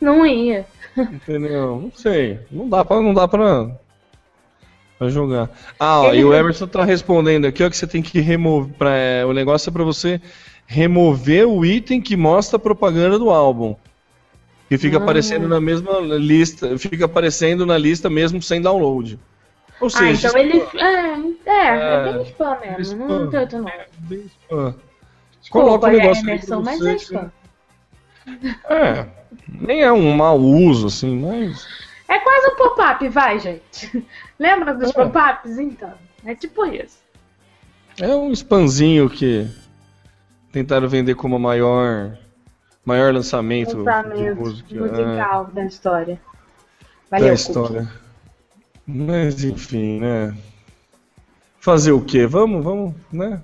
Não ia. Entendeu? Não sei. Não dá pra, não dá pra, pra jogar. Ah, ó, e o Emerson tá respondendo aqui, ó, que você tem que remover. Pra, é, o negócio é pra você remover o item que mostra a propaganda do álbum. Que fica ah. aparecendo na mesma lista. Fica aparecendo na lista mesmo sem download. Ou seja, ah, então ele. É, é, é, é bem spam mesmo. Spam. Não tem outro não. É bem spam. Coloca o negócio Emerson, mas é spam. É, nem é um mau uso, assim, mas. É quase um pop-up, vai, gente. Lembra dos é. pop-ups? Então, é tipo isso. É um spamzinho que tentaram vender como maior, maior lançamento, lançamento de música. musical é. da história. Valeu, da história. Mas enfim, né? Fazer o quê? Vamos, vamos, né?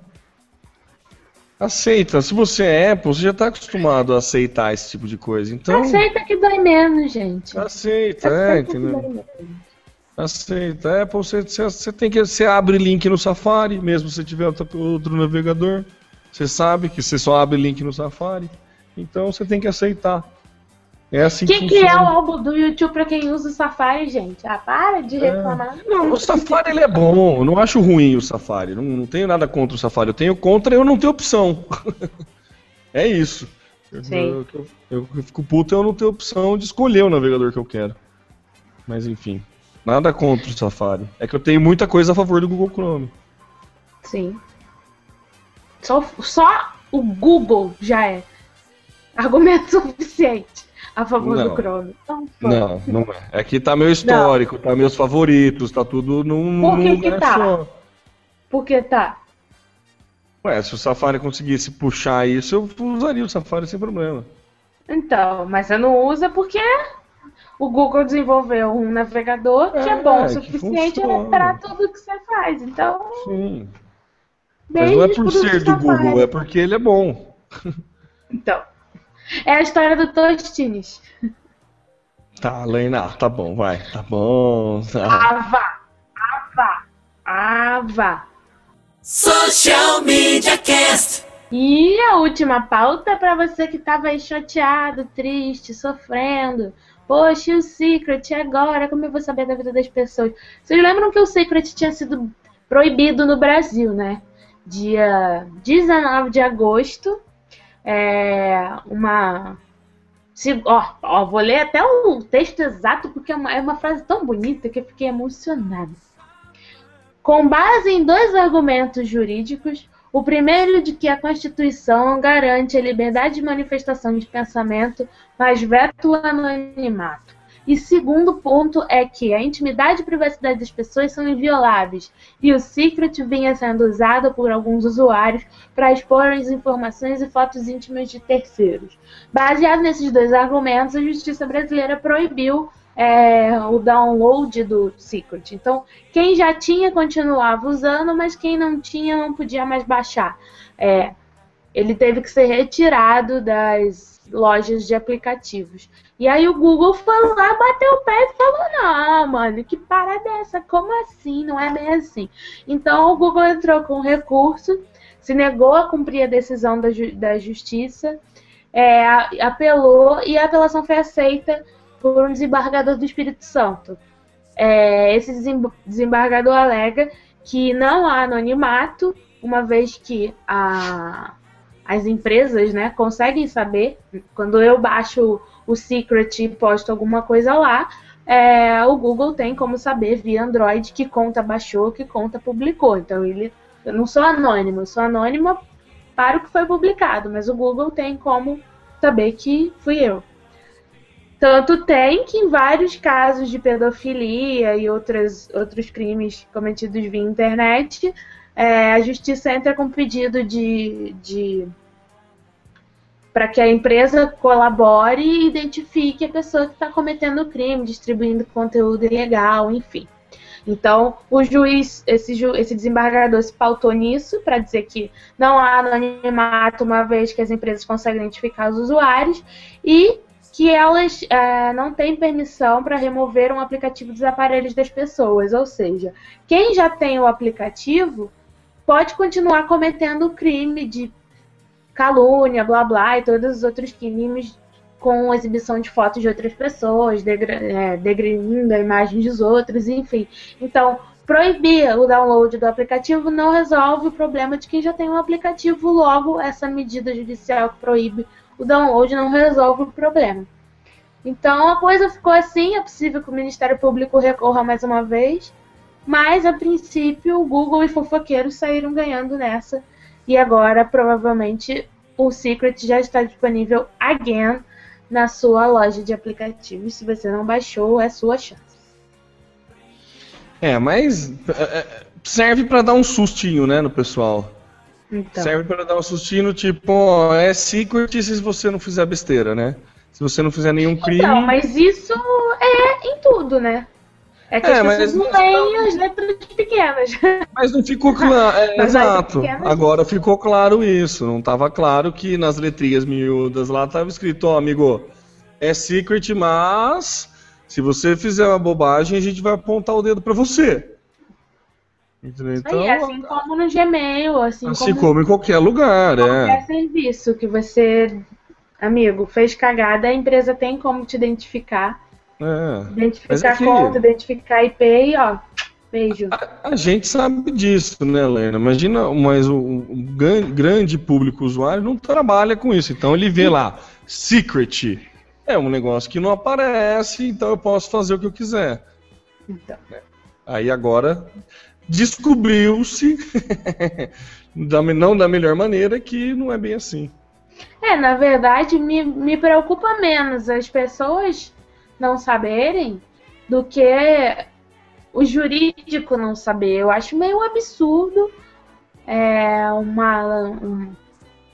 Aceita. Se você é Apple, você já está acostumado a aceitar esse tipo de coisa. Então. Aceita que dói menos, gente. Aceita, é, Aceita é, entendeu? Aceita. Apple, você, você, você, tem que. Você abre link no Safari, mesmo se tiver outro navegador. Você sabe que você só abre link no Safari. Então você tem que aceitar. É assim que, que, que é o álbum do YouTube pra quem usa o Safari, gente? Ah, para de é. reclamar. É. Não, o Safari ele é bom. Eu não acho ruim o Safari. Não, não tenho nada contra o Safari. Eu tenho contra eu não ter opção. é isso. Eu, eu, eu, eu, fico puto eu não ter opção de escolher o navegador que eu quero. Mas enfim. Nada contra o Safari. É que eu tenho muita coisa a favor do Google Chrome. Sim. Só, só o Google já é argumento suficiente a favor não. do Chrome. Então, não, não é. Aqui tá meu histórico, não. tá meus favoritos, tá tudo num, Por que que tá? Só. Por que tá? Ué, se o Safari conseguisse puxar isso, eu usaria o Safari sem problema. Então, mas você não usa porque o Google desenvolveu um navegador é, que é bom o suficiente para tudo que você faz. Então. Sim. Mas não é por ser do Google, é porque ele é bom. Então. É a história do Tostines. Tá, Lena, tá bom, vai. Tá bom. Tá. Ava, Ava, Ava. Social Media Cast. E a última pauta para você que tava aí chateado, triste, sofrendo. Poxa, e o Secret agora? Como eu vou saber da vida das pessoas? Vocês lembram que o Secret tinha sido proibido no Brasil, né? Dia 19 de agosto é, uma. Se, ó, ó, vou ler até o texto exato, porque é uma, é uma frase tão bonita que eu fiquei emocionada. Com base em dois argumentos jurídicos, o primeiro de que a Constituição garante a liberdade de manifestação de pensamento, mas veta o anonimato. E segundo ponto é que a intimidade e privacidade das pessoas são invioláveis e o Secret vinha sendo usado por alguns usuários para expor as informações e fotos íntimas de terceiros. Baseado nesses dois argumentos, a justiça brasileira proibiu é, o download do Secret. Então, quem já tinha continuava usando, mas quem não tinha não podia mais baixar. É, ele teve que ser retirado das lojas de aplicativos. E aí o Google foi lá, bateu o pé e falou: não, mano, que parada é essa? Como assim? Não é bem assim. Então o Google entrou com recurso, se negou a cumprir a decisão da, ju da justiça, é, apelou e a apelação foi aceita por um desembargador do Espírito Santo. É, esse desembargador alega que não há anonimato, uma vez que a as empresas, né, conseguem saber quando eu baixo o Secret e posto alguma coisa lá, é, o Google tem como saber via Android que conta baixou, que conta publicou. Então ele, eu não sou anônimo, eu sou anônima para o que foi publicado, mas o Google tem como saber que fui eu. Tanto tem que em vários casos de pedofilia e outras, outros crimes cometidos via internet, é, a justiça entra com pedido de, de para que a empresa colabore e identifique a pessoa que está cometendo o crime, distribuindo conteúdo ilegal, enfim. Então, o juiz, esse, ju, esse desembargador se pautou nisso para dizer que não há anonimato, uma vez que as empresas conseguem identificar os usuários, e que elas é, não têm permissão para remover um aplicativo dos aparelhos das pessoas. Ou seja, quem já tem o aplicativo pode continuar cometendo o crime de calúnia, blá blá, e todos os outros crimes com exibição de fotos de outras pessoas, é, degredindo a imagem dos outros, enfim. Então, proibir o download do aplicativo não resolve o problema de quem já tem um aplicativo, logo essa medida judicial que proíbe o download não resolve o problema. Então a coisa ficou assim, é possível que o Ministério Público recorra mais uma vez, mas a princípio o Google e fofoqueiros saíram ganhando nessa e agora provavelmente o Secret já está disponível again na sua loja de aplicativos. Se você não baixou, é sua chance. É, mas é, é, serve para dar um sustinho, né, no pessoal. Então. Serve para dar um sustinho, tipo, ó, é secret se você não fizer besteira, né? Se você não fizer nenhum crime. Não, mas isso é em tudo, né? É que é, as pessoas não leem as letras pequenas. Mas não ficou claro. É, exato. Agora ficou claro isso. Não estava claro que nas letrinhas miúdas lá estava escrito, ó, oh, amigo, é secret, mas se você fizer uma bobagem, a gente vai apontar o dedo para você. Entendeu? Então, Aí, assim como no Gmail, assim, assim como, como em qualquer lugar, qualquer é. serviço que você, amigo, fez cagada, a empresa tem como te identificar é. Identificar aqui, conta, identificar IP e ó, beijo. A, a, gente sabe disso, né, Helena? Imagina, mas o, o, grande público usuário não trabalha com isso. Então ele vê lá, secret. É um negócio que não aparece, então eu posso fazer o que eu quiser. Então. Aí agora descobriu-se, não da melhor maneira, que não é bem assim. É, na verdade, me, me preocupa menos as pessoas não saberem do que o jurídico não saber. Eu acho meio absurdo é, uma, um,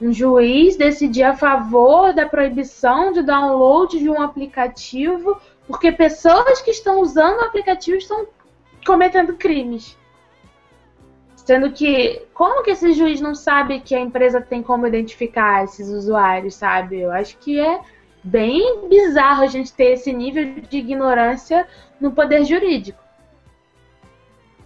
um juiz decidir a favor da proibição de download de um aplicativo porque pessoas que estão usando o aplicativo estão cometendo crimes. Sendo que, como que esse juiz não sabe que a empresa tem como identificar esses usuários, sabe? Eu acho que é bem bizarro a gente ter esse nível de ignorância no poder jurídico.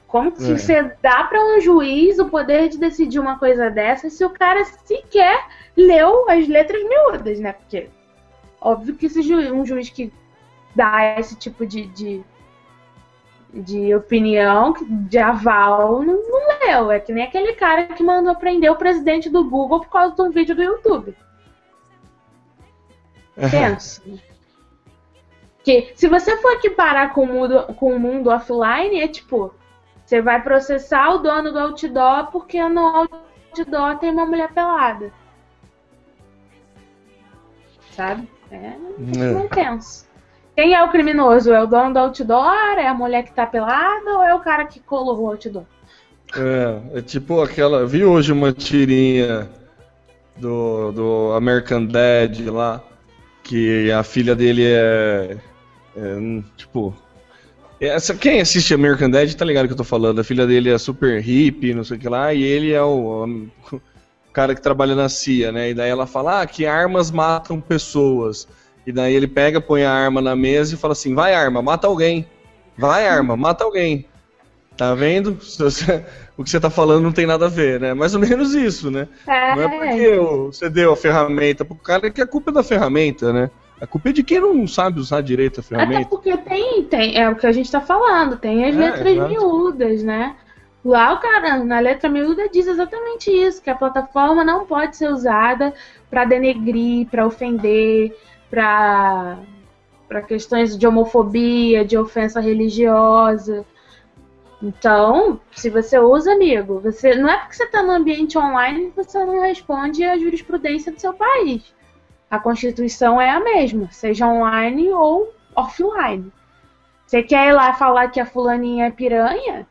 Como que é. você dá para um juiz o poder de decidir uma coisa dessa se o cara sequer leu as letras miúdas, né? Porque óbvio que esse juiz, um juiz que dá esse tipo de, de, de opinião, de aval, não, não leu. É que nem aquele cara que mandou prender o presidente do Google por causa de um vídeo do YouTube. Pensa. que se você for equiparar com o, mundo, com o mundo offline, é tipo, você vai processar o dono do outdoor porque no outdoor tem uma mulher pelada. Sabe? É, não é. tenso. Quem é o criminoso? É o dono do outdoor? É a mulher que tá pelada ou é o cara que colou o outdoor? É, é tipo aquela. Vi hoje uma tirinha do, do American Dad lá que a filha dele é, é tipo essa, quem assiste American Dad tá ligado que eu tô falando. A filha dele é super hippie, não sei o que lá, e ele é o, o cara que trabalha na CIA, né? E daí ela fala ah, que armas matam pessoas. E daí ele pega, põe a arma na mesa e fala assim: vai, arma, mata alguém. Vai, arma, mata alguém. Tá vendo? O que você tá falando não tem nada a ver, né? Mais ou menos isso, né? É. Não é porque você deu a ferramenta pro cara que a culpa é da ferramenta, né? A culpa é de quem não sabe usar direito a ferramenta. Até porque tem, tem, é o que a gente tá falando, tem as é, letras exato. miúdas, né? Lá o cara, na letra miúda, diz exatamente isso, que a plataforma não pode ser usada para denegrir, para ofender, para para questões de homofobia, de ofensa religiosa. Então, se você usa, amigo, você não é porque você está no ambiente online que você não responde à jurisprudência do seu país. A Constituição é a mesma, seja online ou offline. Você quer ir lá falar que a fulaninha é piranha?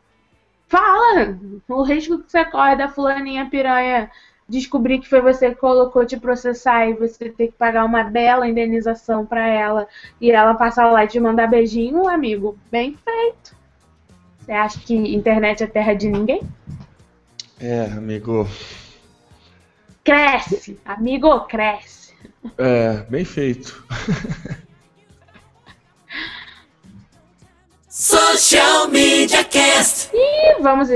Fala! O risco que você corre da fulaninha piranha descobrir que foi você que colocou te processar e você ter que pagar uma bela indenização para ela e ela passar lá e te mandar beijinho, amigo, bem feito. Você acha que internet é terra de ninguém? É, amigo. Cresce, amigo, cresce. É, bem feito. Social Media Cast. E vamos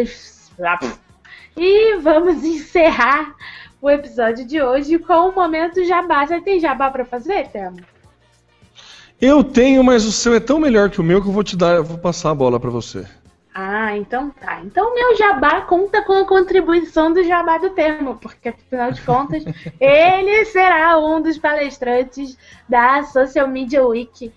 e vamos encerrar o episódio de hoje com o momento jabá. Você tem jabá para fazer, Temo? Eu tenho, mas o seu é tão melhor que o meu que eu vou te dar, eu vou passar a bola para você. Ah, então tá. Então o meu jabá conta com a contribuição do jabá do termo, porque afinal de contas ele será um dos palestrantes da Social Media Week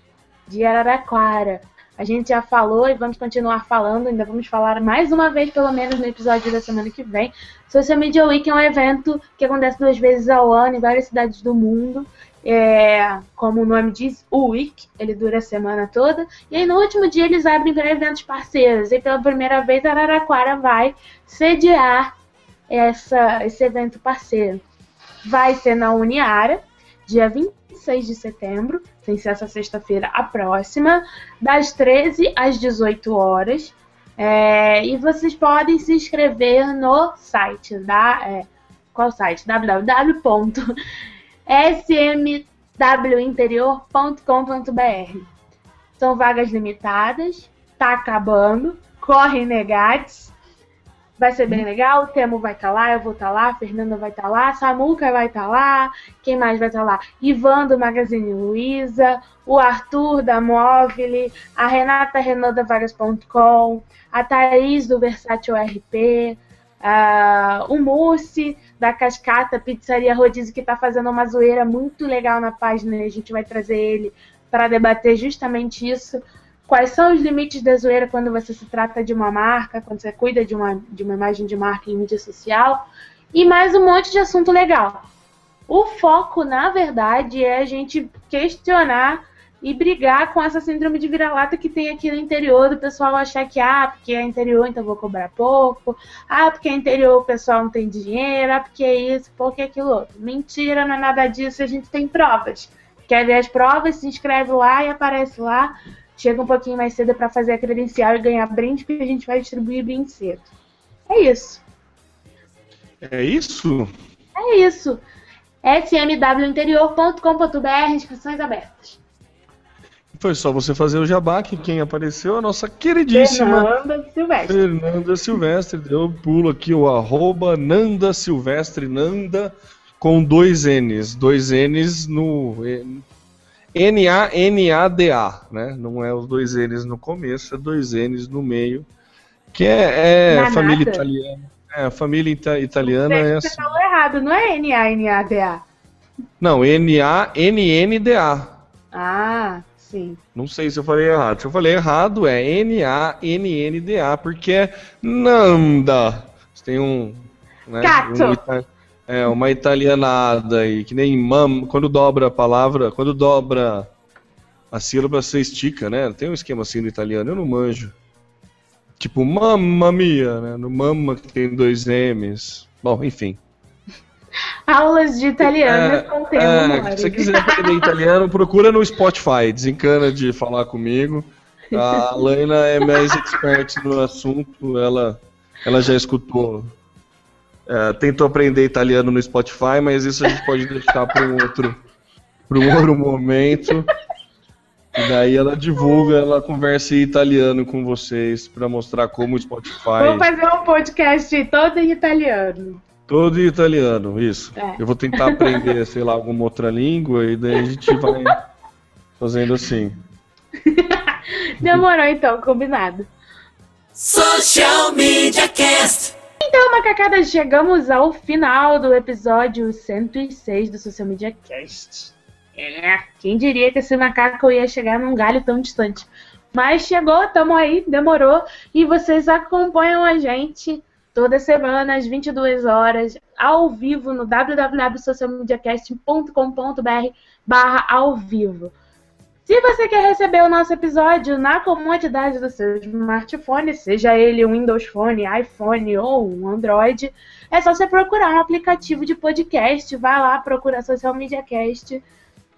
de Araraquara. A gente já falou e vamos continuar falando, ainda vamos falar mais uma vez, pelo menos no episódio da semana que vem. Social Media Week é um evento que acontece duas vezes ao ano em várias cidades do mundo. É, como o nome diz, o Week, ele dura a semana toda. E aí no último dia eles abrem para eventos parceiros. E pela primeira vez Araraquara vai sediar essa, esse evento parceiro. Vai ser na Uniara, dia 26 de setembro, sem ser essa sexta-feira, a próxima, das 13 às 18 horas. É, e vocês podem se inscrever no site da. É, qual site? www.smwinterior.com.br. São vagas limitadas, tá acabando, corre negates. Vai ser bem legal, o Temo vai estar tá lá, eu vou estar tá lá, a Fernanda vai estar tá lá, Samuca vai estar tá lá, quem mais vai estar tá lá? Ivan do Magazine Luiza, o Arthur da Móvel, a Renata Renault da Vagas.com, a Thaís do Versátil RP, uh, o Mussi da Cascata Pizzaria Rodízio, que está fazendo uma zoeira muito legal na página, e a gente vai trazer ele para debater justamente isso quais são os limites da zoeira quando você se trata de uma marca, quando você cuida de uma, de uma imagem de marca em mídia social, e mais um monte de assunto legal. O foco, na verdade, é a gente questionar e brigar com essa síndrome de vira-lata que tem aqui no interior, do pessoal achar que, ah, porque é interior, então vou cobrar pouco, ah, porque é interior, o pessoal não tem dinheiro, ah, porque é isso, porque é aquilo outro. Mentira, não é nada disso, a gente tem provas. Quer ver as provas? Se inscreve lá e aparece lá chega um pouquinho mais cedo para fazer a credencial e ganhar brinde, que a gente vai distribuir bem cedo. É isso. É isso? É isso. smwinterior.com.br, inscrições abertas. Foi só você fazer o jabá, que quem apareceu é a nossa queridíssima Fernanda Silvestre. Fernanda Silvestre. Deu pulo aqui o arroba Nanda Silvestre, Nanda com dois N's. Dois N's no N-A-N-A-D-A, né? Não é os dois N's no começo, é dois N's no meio. Que é, é família italiana. É, a família ita italiana é assim. Você falou errado, não é N-A-N-A-D-A. Não, N-A-N-N-D-A. Ah, sim. Não sei se eu falei errado. Se eu falei errado, é N-A-N-N-D-A, porque é Nanda. Você tem um. Né. Um, é, uma italianada aí, que nem mam, quando dobra a palavra, quando dobra a sílaba, você estica, né? Tem um esquema assim no italiano, eu não manjo. Tipo, mamma mia, né? No mamma que tem dois M's. Bom, enfim. Aulas de italiano é, com tema é, Se você quiser aprender italiano, procura no Spotify, desencana de falar comigo. A Laina é mais expert no assunto, ela, ela já escutou é, tentou aprender italiano no Spotify, mas isso a gente pode deixar para um outro, para um outro momento. E daí ela divulga, ela conversa em italiano com vocês para mostrar como o Spotify. Vamos fazer um podcast todo em italiano. Todo italiano, isso. É. Eu vou tentar aprender, sei lá, alguma outra língua e daí a gente vai fazendo assim. Demorou então, combinado. Social Media Cast. Então, macacada, chegamos ao final do episódio 106 do Social Media Cast. É, quem diria que esse macaco ia chegar num galho tão distante. Mas chegou, tamo aí, demorou. E vocês acompanham a gente toda semana às 22 horas, ao vivo no www.socialmediacast.com.br barra ao vivo. Se você quer receber o nosso episódio na comodidade do seu smartphone, seja ele um Windows Phone, iPhone ou um Android, é só você procurar um aplicativo de podcast, vai lá, procura Social Media Cast,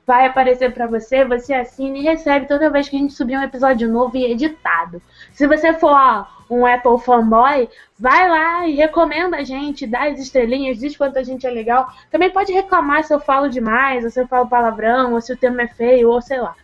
vai aparecer para você, você assina e recebe toda vez que a gente subir um episódio novo e editado. Se você for ó, um Apple fanboy, vai lá e recomenda a gente, dá as estrelinhas, diz quanto a gente é legal. Também pode reclamar se eu falo demais, ou se eu falo palavrão, ou se o tema é feio, ou sei lá.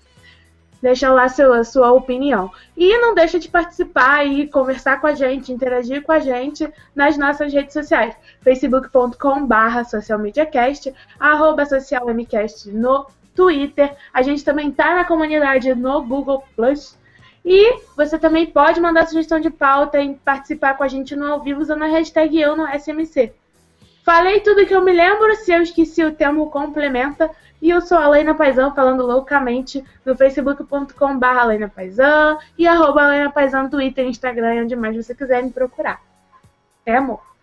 Deixa lá seu, a sua opinião. E não deixa de participar e conversar com a gente, interagir com a gente nas nossas redes sociais. facebook.com barra socialmediacast, arroba socialmcast no Twitter. A gente também tá na comunidade no Google Plus. E você também pode mandar sugestão de pauta e participar com a gente no ao vivo usando a hashtag eu no SMC. Falei tudo que eu me lembro, se eu esqueci o termo complementa. E eu sou a Leina Paisão, falando loucamente no facebook.com.br Leina Paisão e arroba Leina Paisão no Twitter, Instagram, onde mais você quiser me procurar. É, amor?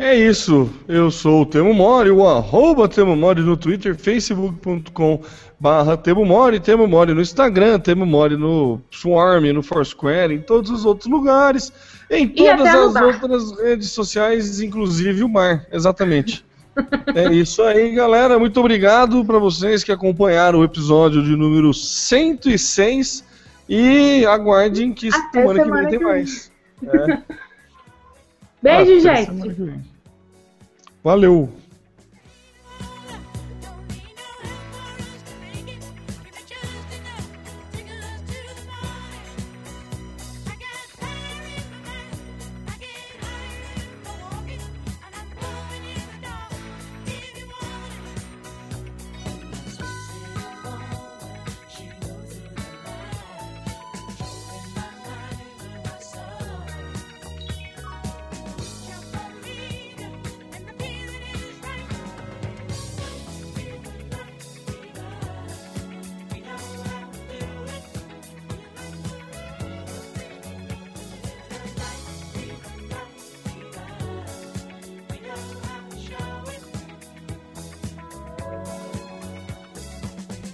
É isso, eu sou o Temo Mori, o arroba Temo Mori no Twitter, facebook.com barra Temo Mori, Temo Mori no Instagram, Temo Mori no Swarm, no Foursquare, em todos os outros lugares, em todas as outras redes sociais, inclusive o mar, exatamente. É isso aí, galera. Muito obrigado para vocês que acompanharam o episódio de número 106 e aguardem que Até semana, que vem tem mais. É. Beijo, semana gente. Valeu!